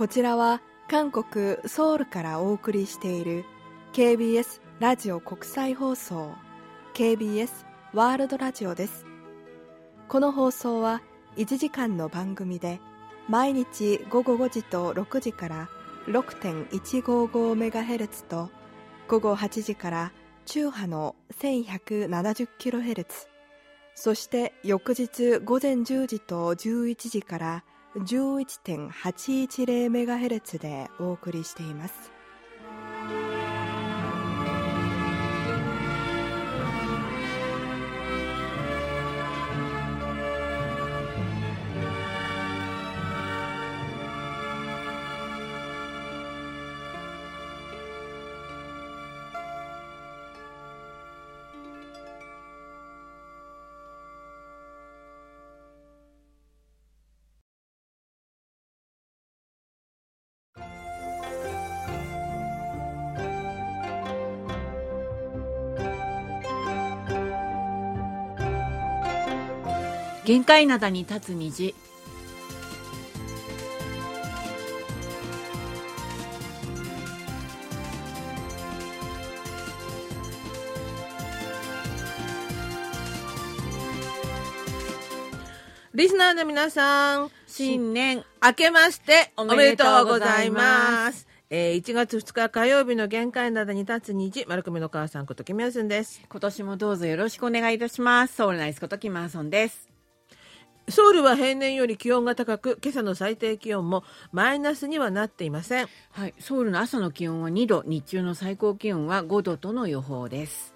こちらは韓国ソウルからお送りしている KBS ラジオ国際放送 KBS ワールドラジオです。この放送は1時間の番組で毎日午後5時と6時から 6.155MHz と午後8時から中波の 1170kHz そして翌日午前10時と11時から1 11.810メガヘルツでお送りしています。限界灘に立つ虹リスナーの皆さん、新年明けましておめでとうございます。えー、1月2日火曜日の限界などに立つ虹、丸組の母さんことキムヤスンです。今年もどうぞよろしくお願いいたします。ソウルナイスことキムヤソンです。ソウルは平年より気温が高く今朝の最低気温もマイナスにはなっていません。はいソウルの朝の気温は2度日中の最高気温は5度との予報です。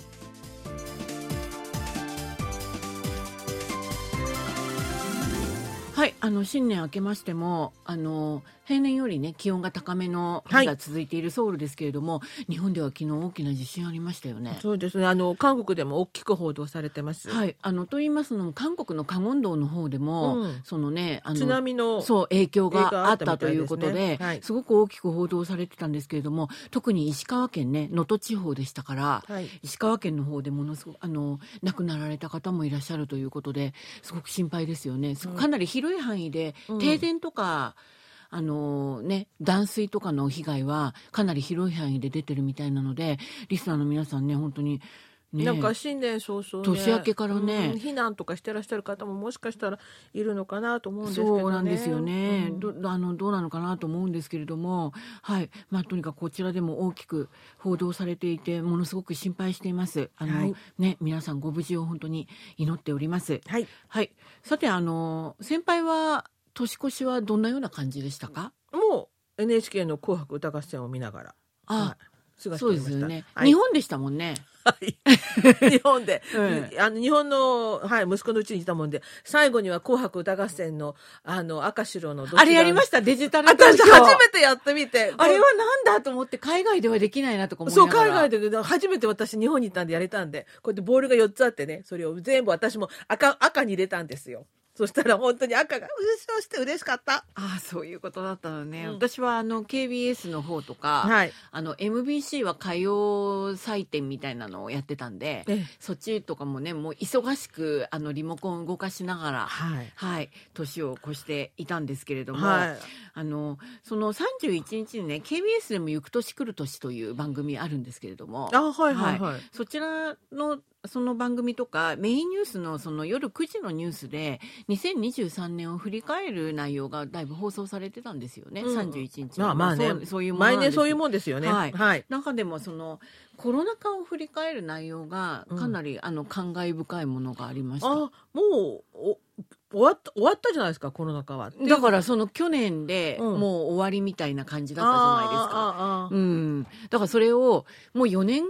はいあの新年明けましてもあの平年よりね気温が高めの日が続いているソウルですけれども、はい、日本では昨日大きな地震ありましたよね。そうですね。あの韓国でも大きく報道されてます。はい。あのと言いますのも韓国のカゴン道の方でも、うん、そのねあの津波のそう影響があったということで、はい、すごく大きく報道されてたんですけれども、特に石川県ね能登地方でしたから、はい、石川県の方でものすごくあの亡くなられた方もいらっしゃるということですごく心配ですよね。かなり広い範囲で停電とか、うんあのね、断水とかの被害はかなり広い範囲で出てるみたいなので、リスナーの皆さんね、本当にね、なんか新年早々、ね、年明けからね、うん、避難とかしてらっしゃる方ももしかしたらいるのかなと思うんですけど、ね、そうなんですよね、うん、どあのどうなのかなと思うんですけれども、はい。まあ、とにかくこちらでも大きく報道されていてものすごく心配しています。あの、はい、ね、皆さんご無事を本当に祈っております。はい、はい、さてあの先輩は年越しはどんなような感じでしたか？もう NHK の「紅白歌合戦」を見ながら。あ、はい、そうですよね、はい、日本でしたもんね。はい。日本で、うん、あの、日本の、はい、息子のうちにいたもんで、最後には紅白歌合戦の、あの、赤白のあれやりました？デジタル私初めてやってみて。あれはなんだと思って、海外ではできないなとか思そう、海外で、初めて私日本に行ったんでやれたんで、こうやってボールが4つあってね、それを全部私も赤、赤に入れたんですよ。そしたら本当に赤が優勝して嬉しかった。ああ、そういうことだったのね。うん、私はあの KBS の方とか、はい、あの MBC は歌謡祭典みたいなのをやってたんで、そっちとかもね、もう忙しくあのリモコン動かしながら、はい、はい、年を越していたんですけれども、はい、あのその31日にね、KBS でも行く年来る年という番組あるんですけれども、あはいはい。はい、そちらのその番組とかメインニュースのその夜9時のニュースで2023年を振り返る内容がだいぶ放送されてたんですよね、うん、31日まあまあね。そういう毎年そういうもんですよね。はい、はい、中でもそのコロナ禍を振り返る内容がかなり、うん、あの感慨深いものがありました。あもう終わった終わったじゃないですかコロナ禍は。だからその去年でもう終わりみたいな感じだったじゃないですか、うん、だからそれをもう4年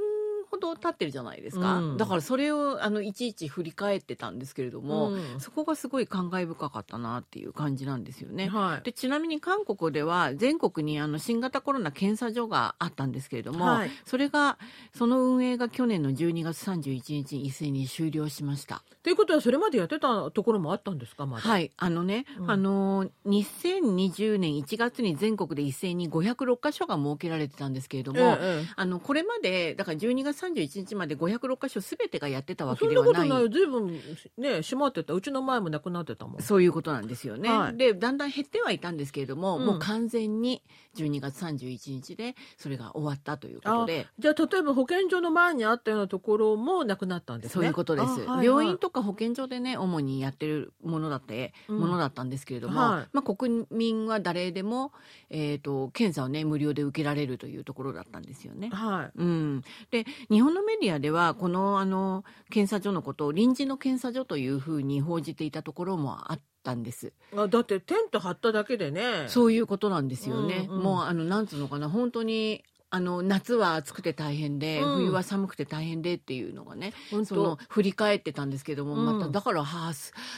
ほど経ってるじゃないですか、うん、だからそれをあのいちいち振り返ってたんですけれども、うん、そこがすごい感慨深かったなっていう感じなんですよね。はい、でちなみに韓国では全国にあの新型コロナ検査所があったんですけれども、はい、それがその運営が去年の12月31日に一斉に終了しました。ということはそれまでやってたところもあったんですかまはい。あのね、うん、あの2020年1月に全国で一斉に506箇所が設けられてたんですけれども、ええ、あのこれまでだから12月31日まで506箇所すべてがやってたわけではない。そんなことない随分ね、閉まってた。うちの前もなくなってたもん。そういうことなんですよね。はい、で、だんだん減ってはいたんですけれども、うん、もう完全に12月31日でそれが終わったということで。じゃあ、例えば保健所の前にあったようなところもなくなったんですね。そういうことです。はいはい、病院とか保健所でね、主にやってるものだって、うん、ものだったんですけれども、はい、まあ国民は誰でも、えっ、ー、と、検査をね、無料で受けられるというところだったんですよね。はい。うん。で、日本のメディアでは、この、あの、検査所のことを臨時の検査所というふうに報じていたところもあったんです。あだってテント張っただけでね。そういうことなんですよね。うんうん、もう、あの、なんつうのかな、本当に、あの夏は暑くて大変で、うん、冬は寒くて大変でっていうのがねその振り返ってたんですけども、うん、まただからはあ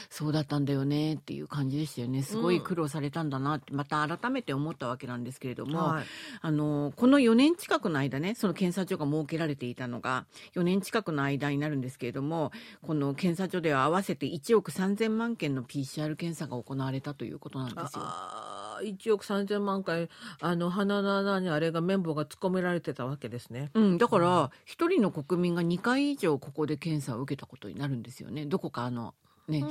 そうだったんだよねっていう感じでしたよね。すごい苦労されたんだなってまた改めて思ったわけなんですけれども、はい、あのこの4年近くの間ねその検査所が設けられていたのが4年近くの間になるんですけれどもこの検査所では合わせて1億3000万件の PCR 検査が行われたということなんですよ。1億3000万回あの鼻の穴にあれが綿棒が突っ込められてたわけですね。うん、だから一人の国民が2回以上ここで検査を受けたことになるんですよね。どこかあのね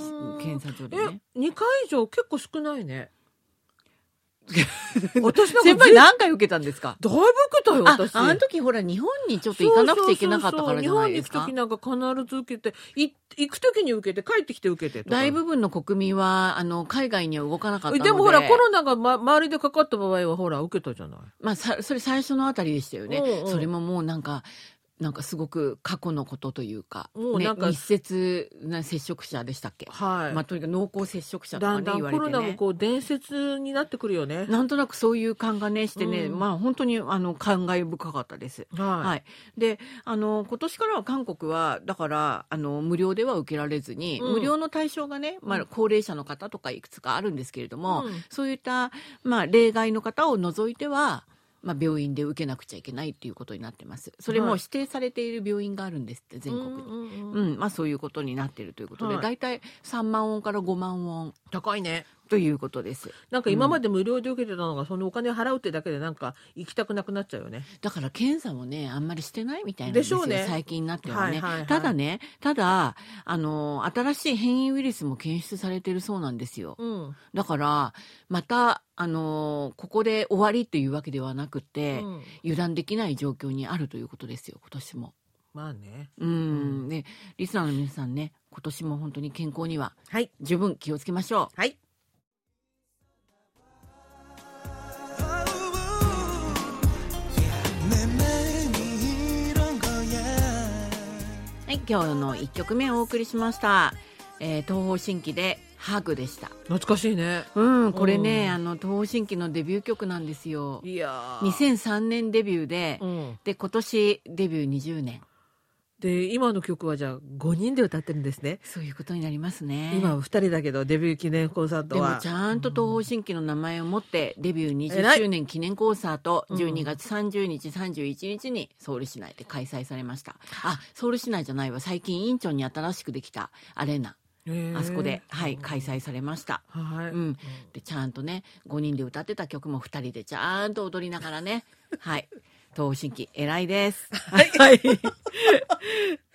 検査所でね。え2回以上結構少ないね。私なんか先輩何回受けたんですか？だいぶ受けたよ、私。あの時ほら、日本にちょっと行かなくちゃいけなかったからじゃないですか。日本に行く時なんか必ず受けて、い行く時に受けて、帰ってきて受けて大部分の国民は、あの、海外には動かなかったので。でもほら、コロナが、ま、周りでかかった場合は、ほら、受けたじゃない。まあ、さ、それ最初のあたりでしたよね。うんうん、それももうなんか、なんかすごく過去のことというか、ね、密接な接触者でしたっけ、はい。まあ、とにかく濃厚接触者とかね言われて、ね、コロナもこう伝説になってくるよね。なんとなくそういう感がねしてね、うん、まあ本当にあの感慨深かったです、はい、はい、であの今年からは韓国はだからあの無料では受けられずに、うん、無料の対象がね、まあ、高齢者の方とかいくつかあるんですけれども、うん、そういった、まあ、例外の方を除いてはまあ、病院で受けなくちゃいけないっていうことになってます。それも指定されている病院があるんですって、全国に。うん、まあそういうことになっているということで、大体3万ウォンから5万ウォン。高いね。ということです。なんか今まで無料で受けてたのが、うん、そのお金払うってだけでなんか行きたくなくなっちゃうよね。だから検査もね、あんまりしてないみたいなんですよ。ね、最近になってはね、はいはいはい。ただね、ただ、あの、新しい変異ウイルスも検出されてるそうなんですよ。うん、だから、また、あの、ここで終わりっていうわけではなくて、うん、油断できない状況にあるということですよ、今年も。まあね。うん。ね、リスナーの皆さんね、今年も本当に健康には、はい。十分気をつけましょう。はい。今日の1曲目をお送りしました、えー、東方神起でハグでした。懐かしいね。うんこれね、うん、あの東方神起のデビュー曲なんですよ。いや2003年デビューで、うん、で今年デビュー20年で今の曲はじゃあ5人で歌ってるんですね。そういうことになりますね。今は2人だけどデビュー記念コンサートは。でもちゃんと東方神起の名前を持ってデビュー20周年記念コンサート12月30日31日にソウル市内で開催されました。あソウル市内じゃないわ。最近インチョンに新しくできたアレー。ナあそこで、はい、開催されました。はい。うん。で、ちゃんとね、5人で歌ってた曲も2人でちゃんと踊りながらね、はい。東新規偉いです。はい。はい、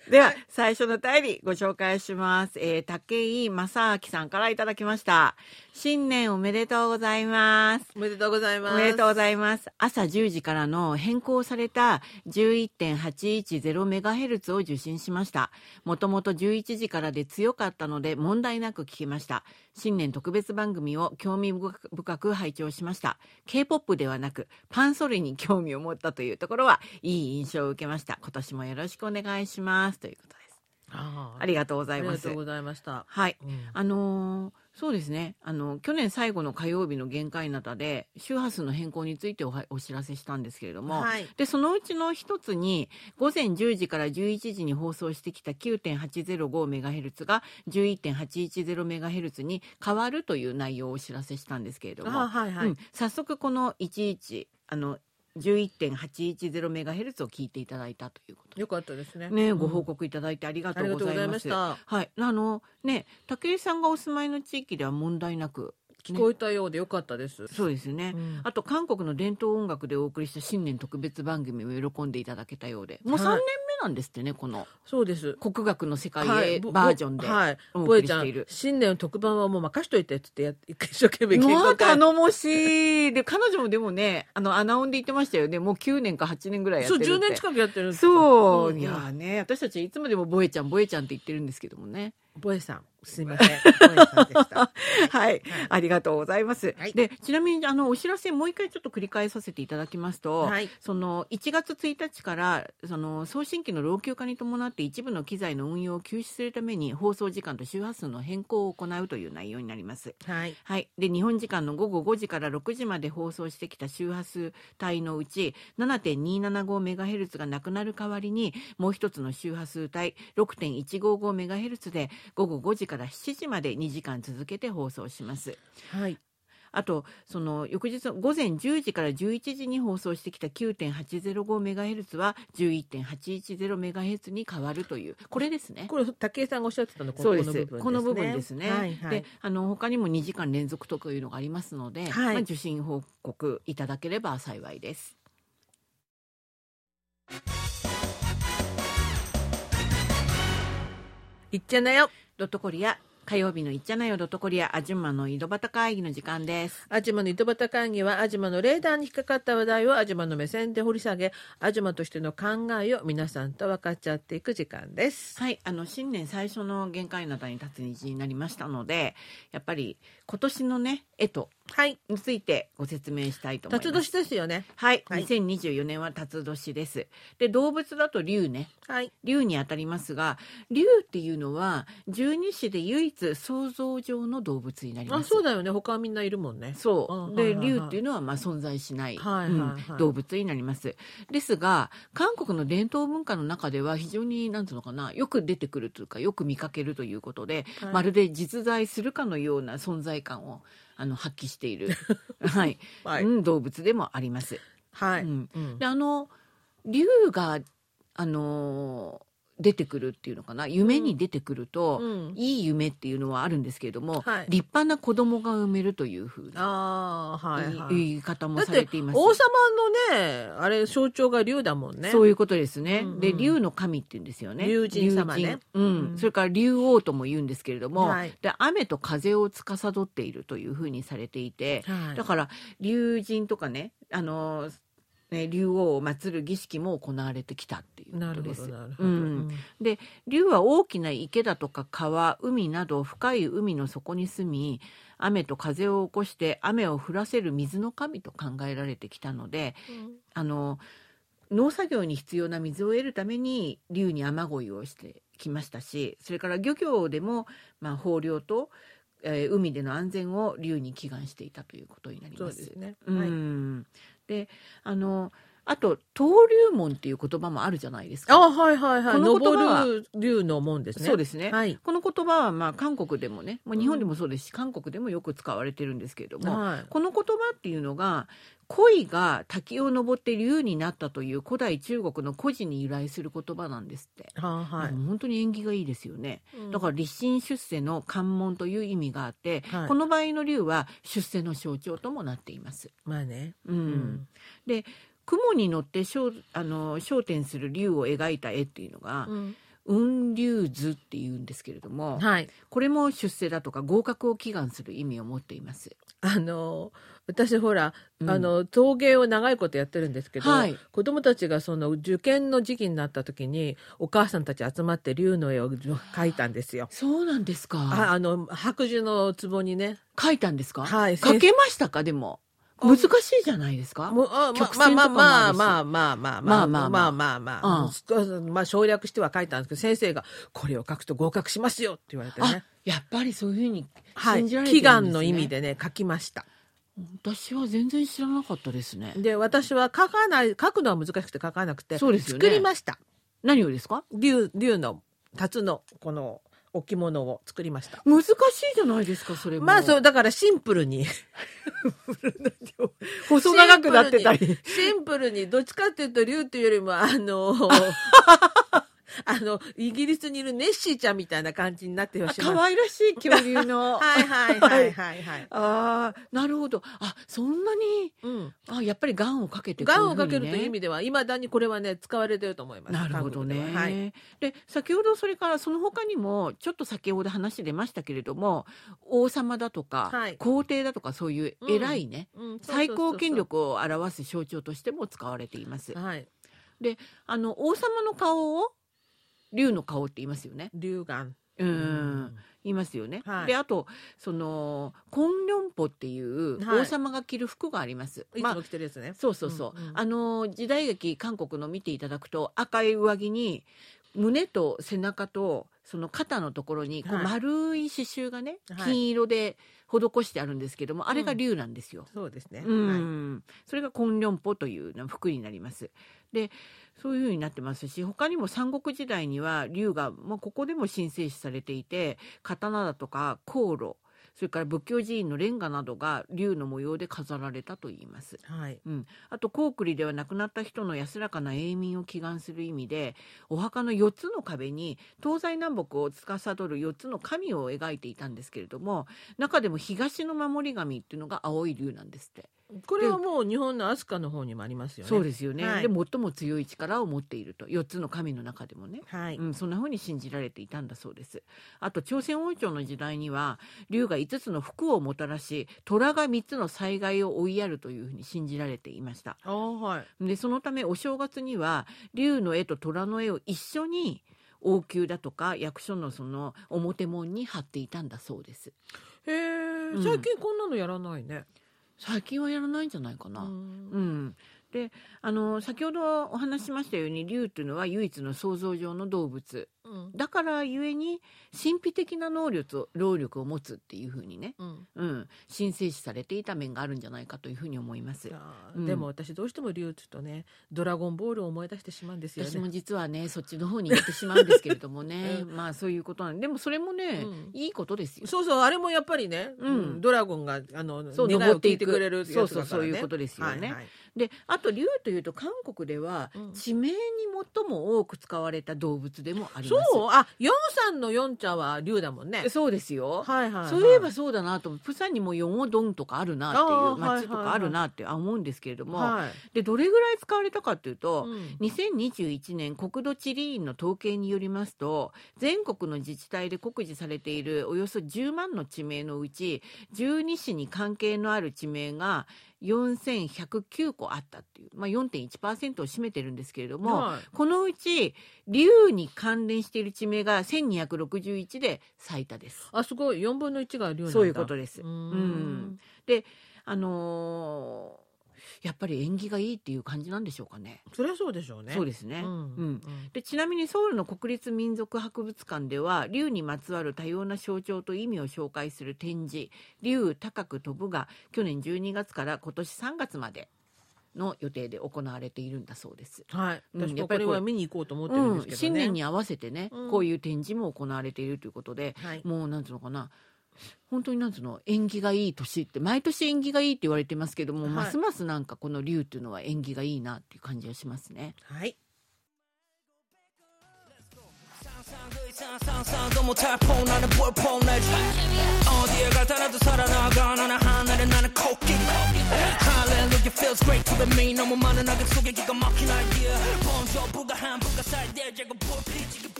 では、最初の便りご紹介します。えー、竹井正明さんからいただきました。新年おめでとうございます。おめでとうございます。おめでとうございます。朝10時からの変更された 11.810MHz を受信しました。もともと11時からで強かったので問題なく聞きました。新年特別番組を興味深く拝聴しました。K-POP ではなく、パンソリに興味を持ったというところは、いい印象を受けました。今年もよろしくお願いします。ということです。あありがとうございます。ありがとうございました。はい。うん、あのーそうですね。あの去年最後の火曜日の限界なたで周波数の変更についておお知らせしたんですけれども、はい、でそのうちの一つに午前10時から11時に放送してきた 9.805MHz が 11.810MHz に変わるという内容をお知らせしたんですけれども、はいはい。うん、早速この11あの11.810メガヘルツを聞いていただいたということよかったですね。ね、ご報告いただいてありがとうございます。はい、あのね、武井さんがお住まいの地域では問題なく聞こえたようでよかったです。そうですね、うん、あと韓国の伝統音楽でお送りした新年特別番組を喜んでいただけたようで、もう3年目なんですってね、この。そうです。国学の世界へバージョンでお送りしている。はい、新年の特番はもう任しといてって言って、一生懸命稽古頼もしい。で、彼女もでもね、あの、アナウンで言ってましたよね。もう9年か8年ぐらいやってる。そう、10年近くやってるそう。いやね、私たちいつまでもボエちゃん、ボエちゃんって言ってるんですけどもね。ボエさん。すいません。はい、ありがとうございます。はい、で、ちなみに、あの、お知らせもう一回ちょっと繰り返させていただきますと、はい、その、1月1日から、その、送信機の老朽化に伴って一部の機材の運用を休止するために、放送時間と周波数の変更を行うという内容になります。はい。はい。で、日本時間の午後5時から6時まで放送してきた周波数帯のうち、7.275MHz がなくなる代わりに、もう一つの周波数帯、6.155MHz で午後5時から7時まで2時間続けて放送します。はい。あと、その翌日の午前10時から11時に放送してきた 9.805MHz は 11.810MHz に変わるという、これですね。これ、武井さんがおっしゃってたのこの部分ですね。この部分ですね。はいはい、で、あの、他にも2時間連続というのがありますので、はい、まあ、受信報告いただければ幸いです。いっちゃなよドットコリア火曜日のいっちゃなよドットコリアアジュマの井戸端会議の時間です。アジュマの井戸端会議はアジュマのレーダーに引っかかった話題をアジュマの目線で掘り下げ、アジュマとしての考えを皆さんと分かっちゃっていく時間です。はい、あの新年最初の限界などに立つ日になりましたので、やっぱり今年のね絵とはい、についてご説明したいと思います。辰年ですよね。はい、はい、2024年は辰年です。で、動物だと竜ね。はい。竜にあたりますが、竜っていうのは十二支で唯一想像上の動物になります。あ、そうだよね。他はみんないるもんね。そう。で、竜っていうのはまあ存在しない、はいはいはいうん、動物になります。ですが、韓国の伝統文化の中では非常になんていうのかな、よく出てくるというか、よく見かけるということで、はい、まるで実在するかのような存在感をあの発揮している、はい、はい、うん、動物でもあります。はい、うん、であの竜があの出てくるっていうのかな？夢に出てくると、うん、いい夢っていうのはあるんですけれども、はい、立派な子供が産めるというふうな、はいはい、言い方もされています。王様のねあれ象徴が竜だもんね。そういうことですね、うんうん、で竜の神って言うんですよね。竜神様ね。うん、うん、それから竜王とも言うんですけれども、はい、で雨と風を司っているというふうにされていて、はい、だから竜神とかねあのね、竜王を祀る儀式も行われてきたっていうことです。うん、で竜は大きな池だとか川海など深い海の底に住み雨と風を起こして雨を降らせる水の神と考えられてきたので、うん、あの農作業に必要な水を得るために竜に雨乞いをしてきましたしそれから漁業でも、まあ、豊漁とえー、海での安全を竜に祈願していたということになります。そうですね。うん。であのあと登竜門っていう言葉もあるじゃないですか。あはいはいはい。この言葉は竜の門ですね。そうですね。はい、この言葉はまあ韓国でもね、まあ、日本でもそうですし、うん、韓国でもよく使われてるんですけれども、はい、この言葉っていうのが鯉が滝を登って竜になったという古代中国の故事に由来する言葉なんですって。ははい、本当に縁起がいいですよね。うん、だから立身出世の関門という意味があって、はい、この場合の竜は出世の象徴ともなっています。まあね。うん。うん、で雲に乗って焦あの焦点する竜を描いた絵っていうのが、うん雲龍図っていうんですけれども、はい、これも出世だとか合格を祈願する意味を持っています。あの私ほら、うん、あの陶芸を長いことやってるんですけど、はい、子供たちがその受験の時期になった時にお母さんたち集まって竜の絵を描いたんですよ。そうなんですか。ああの白寿の壺にね。描いたんですか？はい。描けましたか？でも。難しいじゃないですか？まあまあまあまあまあまあまあまあまあまあまあまあ省略しては書いたんですけど先生がこれを書くと合格しますよって言われてね。やっぱりそういうふうに信じられてるんですね。祈願の意味でね書きました。私は全然知らなかったですね。で私は書かない書くのは難しくて書かなくてそうです作りました。何をですか？竜竜の辰のこの置物を作りました。難しいじゃないですか、それも。まあそう、だからシンプルに 細長くなってたり。シンプルに、どっちかっていうと、竜っていうよりも、あの、あの、イギリスにいるネッシーちゃんみたいな感じになってほしい。可愛らしい恐竜の。はいはいはいはいはい。ああ、なるほど。あ、そんなに、うん。あ、やっぱりガンをかけてガンをかけるという意味では、いまだにこれはね、使われてると思います。なるほどね。はい。で、先ほどそれからその他にも、ちょっと先ほど話出ましたけれども、王様だとか、はい、皇帝だとかそういう偉いね、最高権力を表す象徴としても使われています。はい。で、あの、王様の顔を、竜の顔って言いますよね。竜眼。うん。言いますよね。はい、で、あと、その、コンリョンポっていう王様が着る服があります。はい、まあ、いつも着てるやつね。そうそうそう。うんうん、あの、時代劇、韓国の見ていただくと、赤い上着に、胸と背中とその肩のところにこう丸い刺繍がね、はい、金色で施してあるんですけども、あれが竜なんですよ。そうですね。うん、はい、それがコンリョンポという服になります。でそういうふうになってますし他にも三国時代には竜が、まあ、ここでも神聖視されていて刀だとか航路それから仏教寺院のレンガなどが竜の模様で飾られたといいます。はい。うん。あと、高栗では亡くなった人の安らかな永眠を祈願する意味で、お墓の4つの壁に東西南北を司る4つの神を描いていたんですけれども、中でも東の守り神っていうのが青い竜なんですって。これはもう日本の飛鳥の方にもありますよね。そうですよね。はい、で最も強い力を持っていると4つの神の中でもね、はいうん、そんなふうに信じられていたんだそうです。あと朝鮮王朝の時代には竜が5つの福をもたらし虎が3つの災害を追いやるというふうに信じられていました。はい、でそのためお正月には竜の絵と虎の絵を一緒に王宮だとか役所のその表門に貼っていたんだそうです。へえ、最近こんなのやらないね。最近はやらないんじゃないかな。うん、であの先ほどお話ししましたように竜というのは唯一の想像上の動物だからゆえに神秘的な能力労力を持つっていうふうにね、うん、うん、神聖視されていた面があるんじゃないかというふうに思います。うん、でも私どうしても竜ってとねドラゴンボールを思い出してしまうんですよね。私も実はねそっちの方に行ってしまうんですけれどもね、まあそういうことなんでもそれもね、いいことですよ。そうそうあれもやっぱりね、うん。ドラゴンがあのそう願いを聞いてくれるね、そうそうそういうことですよね。はいはい。であと竜というと韓国では地名に最も多く使われた動物でもあります。そう？あヨンさんのヨンちゃんは竜だもんね。そうですよ。はいはい、はい、そういえばそうだなとプサンにもヨンオドンとかあるなっていう町とかあるなって思うんですけれども、はい、でどれぐらい使われたかというと、うん、2021年国土地理院の統計によりますと全国の自治体で告示されているおよそ10万の地名のうち12市に関係のある地名が4109個あったっていう、まあ、4.1%を占めてるんですけれども、はい、このうち竜に関連している地名が1261で最多です。あすごい。4分の1が竜そういうことです。うん。であのーやっぱり縁起がいいっていう感じなんでしょうかね。そりゃそうでしょうね。そうですね。うん。うん、でちなみにソウルの国立民族博物館では竜にまつわる多様な象徴と意味を紹介する展示「竜高く飛ぶ」が去年12月から今年3月までの予定で行われているんだそうです。はい。私もこれは見に行こうと思ってるんですけどね。うん、新年に合わせてね、うん、こういう展示も行われているということで、はい、もうなんつうのかな。本当になんつうの縁起がいい年って毎年縁起がいいって言われてますけども、はい、ますますなんかこの竜っていうのは縁起がいいなっていう感じがしますね。はい。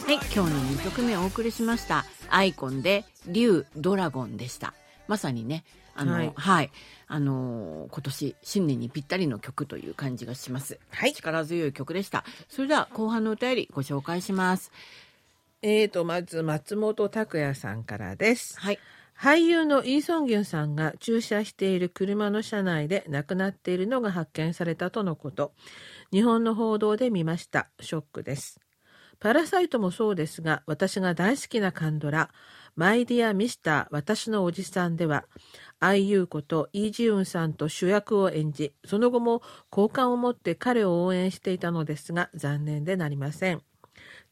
はい、今日の2曲目お送りしました。アイコンで、竜ドラゴンでした。まさにね、あの、はい、はい、あの今年新年にぴったりの曲という感じがします。はい。力強い曲でした。それでは後半のお便りご紹介します。えーと、まず松本拓也さんからです。はい。俳優のイ・ソンギュンさんが駐車している車の車内で亡くなっているのが発見されたとのこと。日本の報道で見ました。ショックです。パラサイトもそうですが、私が大好きなカンドラ、マイディア・ミスター私のおじさんでは、IU ことイ・ジウンさんと主役を演じ、その後も好感を持って彼を応援していたのですが、残念でなりません。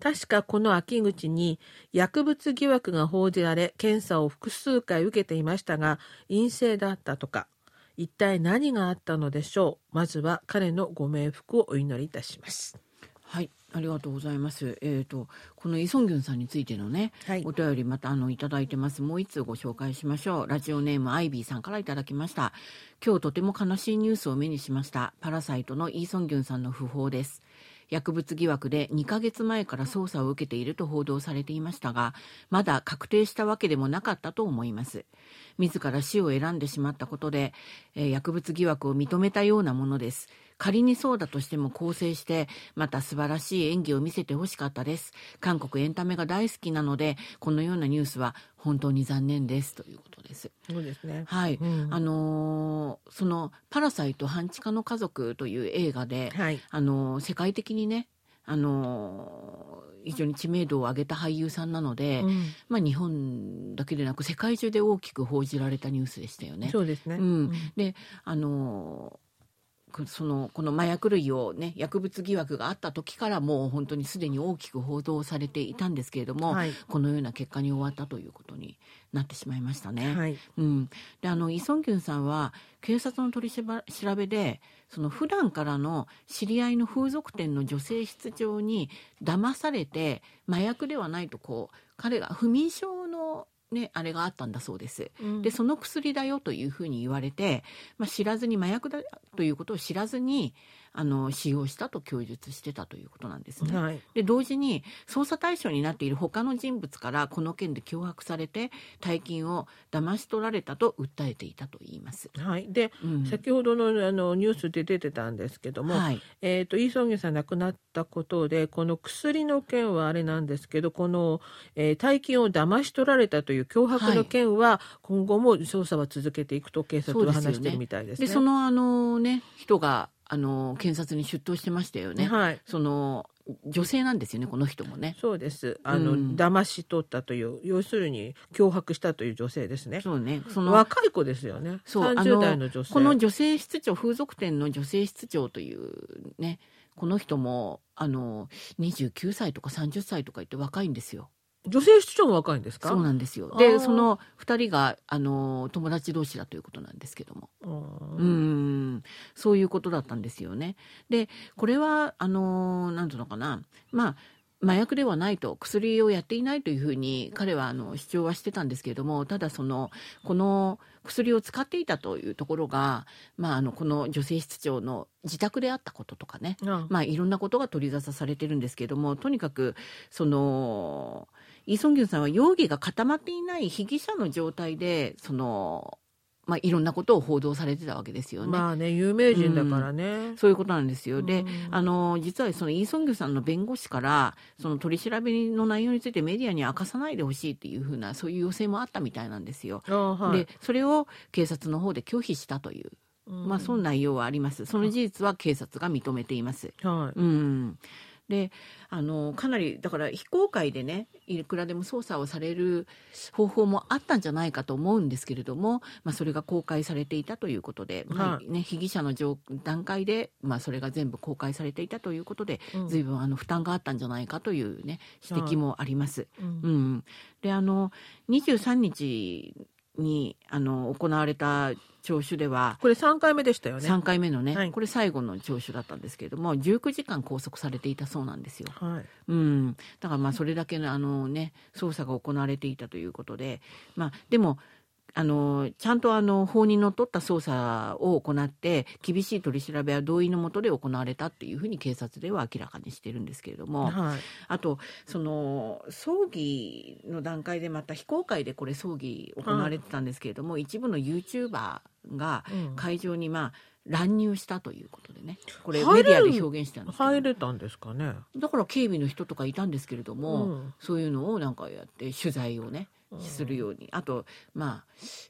確かこの秋口に薬物疑惑が報じられ検査を複数回受けていましたが陰性だったとか一体何があったのでしょう？まずは彼のご冥福をお祈りいたしますはいありがとうございます。えっ、ー、と、このイソンギュンさんについてのね、はい、お便りまたあのいただいてます。もう一通ご紹介しましょう。ラジオネームアイビーさんからいただきました。今日とても悲しいニュースを目にしました。パラサイトのイーソンギュンさんの訃報です。薬物疑惑で2ヶ月前から捜査を受けていると報道されていましたが、まだ確定したわけでもなかったと思います。自ら死を選んでしまったことで、えー、薬物疑惑を認めたようなものです。仮にそうだとしても構成して、また素晴らしい演技を見せてほしかったです。韓国エンタメが大好きなので、このようなニュースは本当に残念ですということです。そうですね。はい。うん、あのー、そのパラサイト半地下の家族という映画で、はい、あのー、世界的にね、あのー、非常に知名度を上げた俳優さんなので、うん、まあ日本だけでなく世界中で大きく報じられたニュースでしたよね。そうですね。うん、で、あのそのこの麻薬類をね薬物疑惑があった時からもう本当にすでに大きく報道されていたんですけれども、はい、このような結果に終わったということになってしまいましたね。はい、うん、であのイ・ソンギュンさんは警察の取り調べでその普段からの知り合いの風俗店の女性室長に騙されて麻薬ではないとこう彼が不眠症のね、あれがあったんだそうです。うん、で、その薬だよというふうに言われて、まあ、知らずに麻薬だということを知らずに、あの使用したと供述してたということなんですね。はい、で同時に捜査対象になっている他の人物からこの件で脅迫されて大金を騙し取られたと訴えていたと言います。はい、で、うん、先ほどのあのニュースで出てたんですけども、はい、えっ、ー、とイ・ソンギさん亡くなったことでこの薬の件はあれなんですけどこの、えー、大金を騙し取られたという脅迫の件は今後も捜査は続けていくと警察は話してるみたいですね。で、ね、そのあのね人があの検察に出頭してましたよね。はい、その女性なんですよねこの人もね。そうです。あの、うん、騙し取ったという要するに脅迫したという女性ですね。そうね。その若い子ですよね。そう30代の女性。この女性室長風俗店の女性室長というねこの人もあの29歳とか30歳とか言って若いんですよ。女性室長も若いんですか？そうなんですよ。でその2人があの友達同士だということなんですけども。うん。そういうことだったんですよね。でこれはあのなんていうのかな。まあ麻薬ではないと薬をやっていないというふうに彼はあの主張はしてたんですけれどもただそのこの薬を使っていたというところが、まあ、あのこの女性室長の自宅であったこととかね、うん、まあ、いろんなことが取り沙汰されてるんですけれどもとにかくそのイ・ソンギュンさんは容疑が固まっていない被疑者の状態でそのまあ、いろんなことを報道されてたわけですよね。まあね、有名人だからね。うん、そういうことなんですよ。で、あの、実はそのイ・ソンギュさんの弁護士から、その取り調べの内容についてメディアに明かさないでほしいっていうふうな、そういう要請もあったみたいなんですよ。はい、で、それを警察の方で拒否したという。まあ、その内容はあります。その事実は警察が認めています。はい、うん。であのかなりだから非公開でねいくらでも捜査をされる方法もあったんじゃないかと思うんですけれども、まあ、それが公開されていたということで、まあね、被疑者の段階で、まあ、それが全部公開されていたということで、うん、随分あの負担があったんじゃないかという、ね、指摘もあります。うん、うん、であの23日にあの行われた聴取ではこれ3回目でしたよね。3回目のね、はい、これ最後の聴取だったんですけれども19時間拘束されていたそうなんですよ。はい、うん。だからまあそれだけのあの、ね、捜査が行われていたということで、まあ、でもあのちゃんとあの法にのっとった捜査を行って厳しい取り調べは同意のもとで行われたっていうふうに警察では明らかにしてるんですけれども、はい、あとその葬儀の段階でまた非公開でこれ葬儀行われてたんですけれども、はい、一部の YouTuber が会場にまあ、乱入したということでね。これメディアで表現したんです入れたんですかね。だから警備の人とかいたんですけれども、うん、そういうのをなんかやって取材をねするように、あとまあ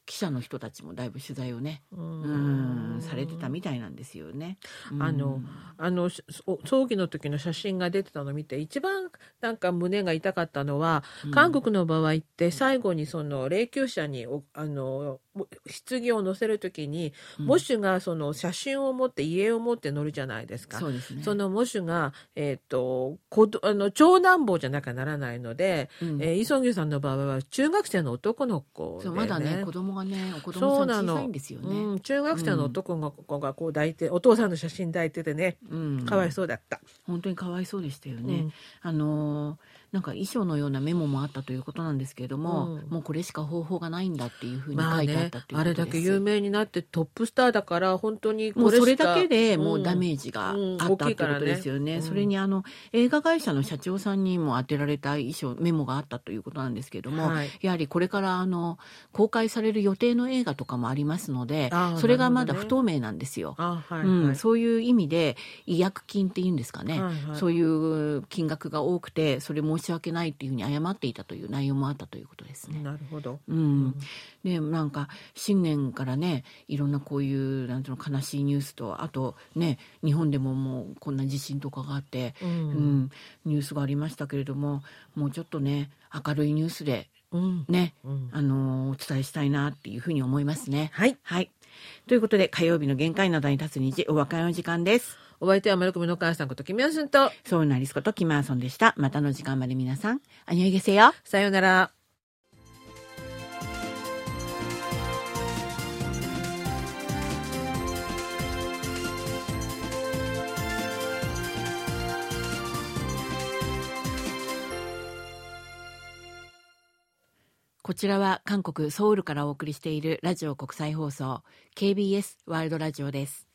記者の人たちもだいぶ取材をねうん。されてたみたいなんですよね。あのあの葬儀の時の写真が出てたのを見て一番なんか胸が痛かったのは、韓国の場合って最後にその霊柩車にあの棺を載せる時に、喪主がその写真を持って家を持って乗るじゃないですか。そ、ね、の喪主が、えーと、とあの長男坊じゃなきゃならないので、うん、えー、イ・ソンギュさんの場合は中中学生の男の子で、ね、まだね子供がね子供さん小さいんですよね、うん、中学生の男の子がこう抱いて、お父さんの写真抱いててね、うん、かわいそうだった。本当にかわいそうでしたよね、あのーなんか遺書のようなメモもあったということなんですけれども、うん、もうこれしか方法がないんだっていうふうに書いてあったっていうことです、まあね、あれだけ有名になってトップスターだから本当にもうそれだけでもうダメージがあったってことですよね。うんうん、それにあの映画会社の社長さんにも当てられた遺書メモがあったということなんですけれども、はい、やはりこれからあの公開される予定の映画とかもありますので、それがまだ不透明なんですよ。はいはい、うん、そういう意味で違約金っていうんですかね、はいはい、そういう金額が多くてそれ申し訳ないっていうふうにに謝っていたという内容もあったということですね。なるほど。うん。でなんか新年からねいろんなこういうなんていうの悲しいニュースとあとね日本でももうこんな地震とかがあって、うん、うん、ニュースがありましたけれどももうちょっとね明るいニュースでね、うん、あのお伝えしたいなっていうふうに思いますね。はい。はい。ということで火曜日の限界などに立つ日お別れの時間です。お相手は丸組の母さんことキミアスンと、そうなりすことキマーソンでした。またの時間まで皆さん、あにょいげせよ。さようなら。こちらは韓国ソウルからお送りしているラジオ国際放送 KBS ワールドラジオです。